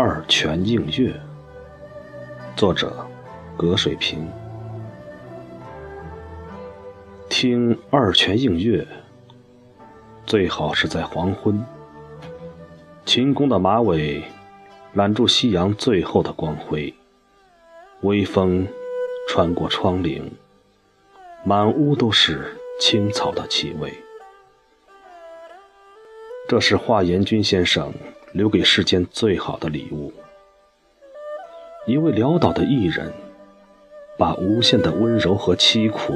二泉映月》，作者葛水平。听《二泉映月》，最好是在黄昏。秦宫的马尾揽住夕阳最后的光辉，微风穿过窗棂，满屋都是青草的气味。这是华严君先生留给世间最好的礼物。一位潦倒的艺人，把无限的温柔和凄苦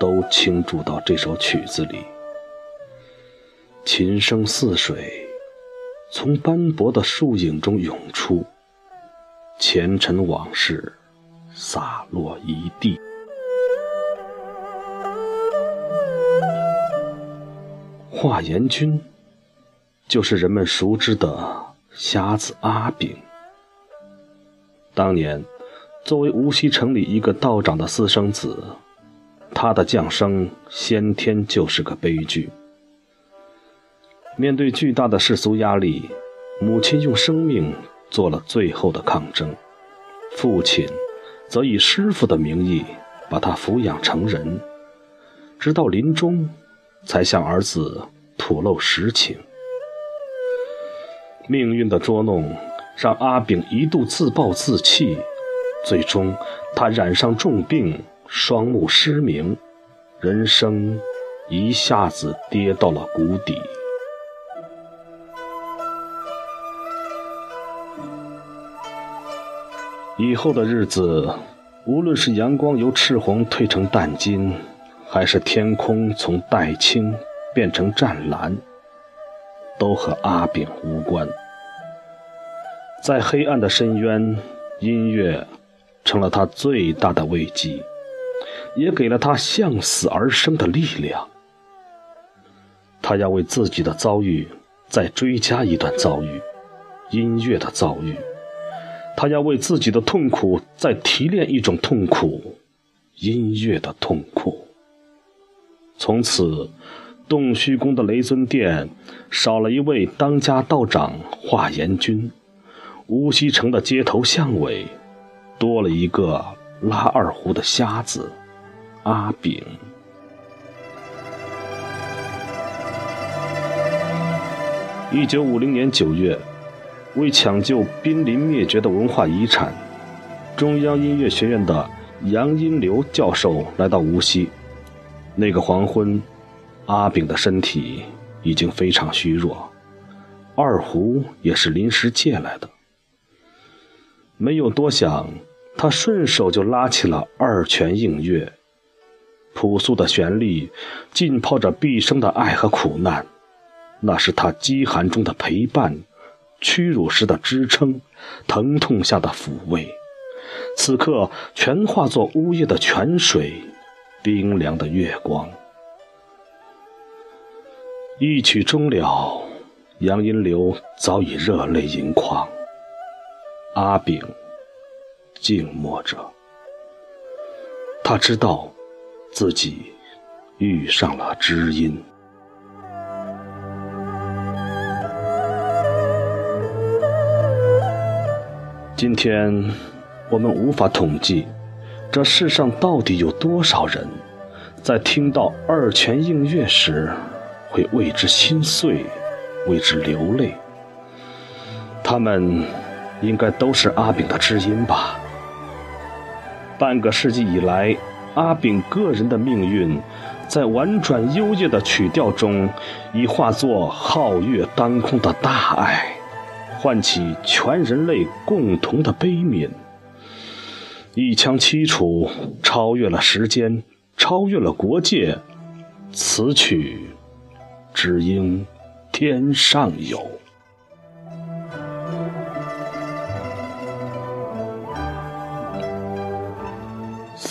都倾注到这首曲子里。琴声似水，从斑驳的树影中涌出，前尘往事洒落一地。华严君。就是人们熟知的瞎子阿炳。当年，作为无锡城里一个道长的私生子，他的降生先天就是个悲剧。面对巨大的世俗压力，母亲用生命做了最后的抗争，父亲则以师傅的名义把他抚养成人，直到临终，才向儿子吐露实情。命运的捉弄，让阿炳一度自暴自弃，最终他染上重病，双目失明，人生一下子跌到了谷底。以后的日子，无论是阳光由赤红褪成淡金，还是天空从黛青变成湛蓝。都和阿炳无关。在黑暗的深渊，音乐成了他最大的慰藉，也给了他向死而生的力量。他要为自己的遭遇再追加一段遭遇，音乐的遭遇；他要为自己的痛苦再提炼一种痛苦，音乐的痛苦。从此。洞虚宫的雷尊殿少了一位当家道长华严君，无锡城的街头巷尾多了一个拉二胡的瞎子阿炳。一九五零年九月，为抢救濒临灭绝的文化遗产，中央音乐学院的杨荫流教授来到无锡。那个黄昏。阿炳的身体已经非常虚弱，二胡也是临时借来的。没有多想，他顺手就拉起了《二泉映月》。朴素的旋律浸泡着毕生的爱和苦难，那是他饥寒中的陪伴，屈辱时的支撑，疼痛下的抚慰。此刻全化作呜咽的泉水，冰凉的月光。一曲终了，杨荫流早已热泪盈眶。阿炳静默着，他知道自己遇上了知音。今天我们无法统计，这世上到底有多少人，在听到《二泉映月》时。会为之心碎，为之流泪。他们应该都是阿炳的知音吧？半个世纪以来，阿炳个人的命运，在婉转幽咽的曲调中，已化作皓月当空的大爱，唤起全人类共同的悲悯。一腔凄楚，超越了时间，超越了国界。此曲。只应天上有。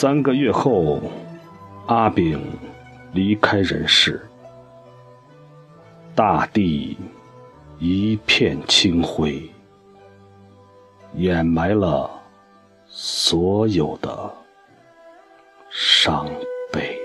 三个月后，阿炳离开人世，大地一片清灰，掩埋了所有的伤悲。